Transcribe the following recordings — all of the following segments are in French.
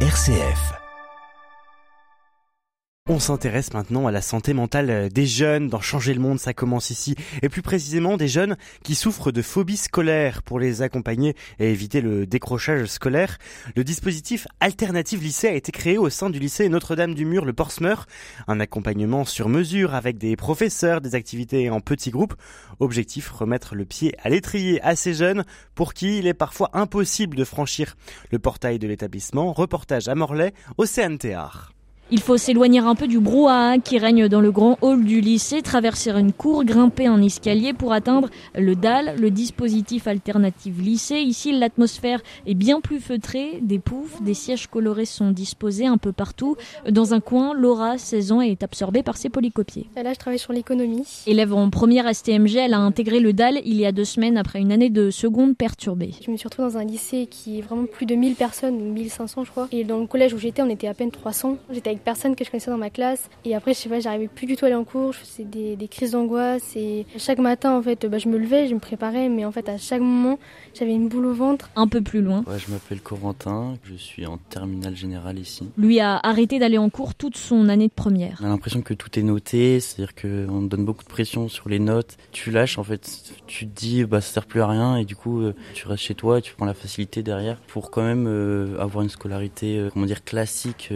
RCF. On s'intéresse maintenant à la santé mentale des jeunes. Dans Changer le monde, ça commence ici. Et plus précisément, des jeunes qui souffrent de phobie scolaire. Pour les accompagner et éviter le décrochage scolaire, le dispositif Alternative Lycée a été créé au sein du lycée Notre-Dame-du-Mur, le Portsmeur. Un accompagnement sur mesure avec des professeurs, des activités en petits groupes. Objectif, remettre le pied à l'étrier à ces jeunes pour qui il est parfois impossible de franchir le portail de l'établissement. Reportage à Morlaix, Océane Théard. Il faut s'éloigner un peu du brouhaha qui règne dans le grand hall du lycée, traverser une cour, grimper un escalier pour atteindre le DAL, le dispositif alternatif lycée. Ici, l'atmosphère est bien plus feutrée, des poufs, des sièges colorés sont disposés un peu partout. Dans un coin, Laura, 16 ans, est absorbée par ses polycopiers. Là, je travaille sur l'économie. Élève en première STMG, elle a intégré le DAL il y a deux semaines après une année de seconde perturbée. Je me suis retrouvée dans un lycée qui est vraiment plus de 1000 personnes, 1500 je crois. Et dans le collège où j'étais, on était à peine 300. J'étais personne que je connaissais dans ma classe. Et après, je sais pas, j'arrivais plus du tout à aller en cours. Je faisais des, des crises d'angoisse. Et chaque matin, en fait, bah, je me levais, je me préparais. Mais en fait, à chaque moment, j'avais une boule au ventre. Un peu plus loin. Ouais, je m'appelle Corentin. Je suis en terminale générale ici. Lui a arrêté d'aller en cours toute son année de première. On a l'impression que tout est noté. C'est-à-dire qu'on donne beaucoup de pression sur les notes. Tu lâches, en fait. Tu te dis, bah, ça sert plus à rien. Et du coup, euh, tu restes chez toi. Tu prends la facilité derrière pour quand même euh, avoir une scolarité, euh, comment dire, classique,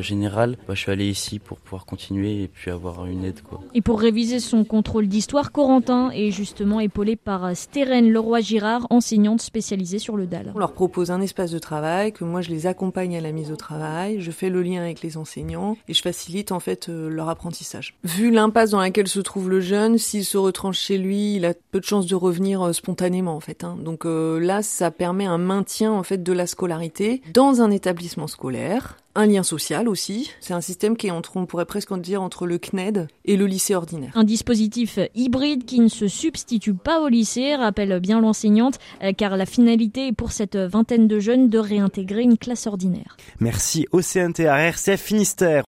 générale. Bah, je suis allé ici pour pouvoir continuer et puis avoir une aide. Quoi. Et pour réviser son contrôle d'histoire, Corentin est justement épaulé par Stérène Leroy-Girard, enseignante spécialisée sur le DAL. On leur propose un espace de travail, que moi je les accompagne à la mise au travail, je fais le lien avec les enseignants et je facilite en fait euh, leur apprentissage. Vu l'impasse dans laquelle se trouve le jeune, s'il se retranche chez lui, il a peu de chances de revenir euh, spontanément en fait. Hein. Donc euh, là, ça permet un maintien en fait de la scolarité dans un établissement scolaire un lien social aussi. C'est un système qui est entre, on pourrait presque dire, entre le CNED et le lycée ordinaire. Un dispositif hybride qui ne se substitue pas au lycée, rappelle bien l'enseignante, euh, car la finalité est pour cette vingtaine de jeunes de réintégrer une classe ordinaire. Merci OCNT RCF Finistère.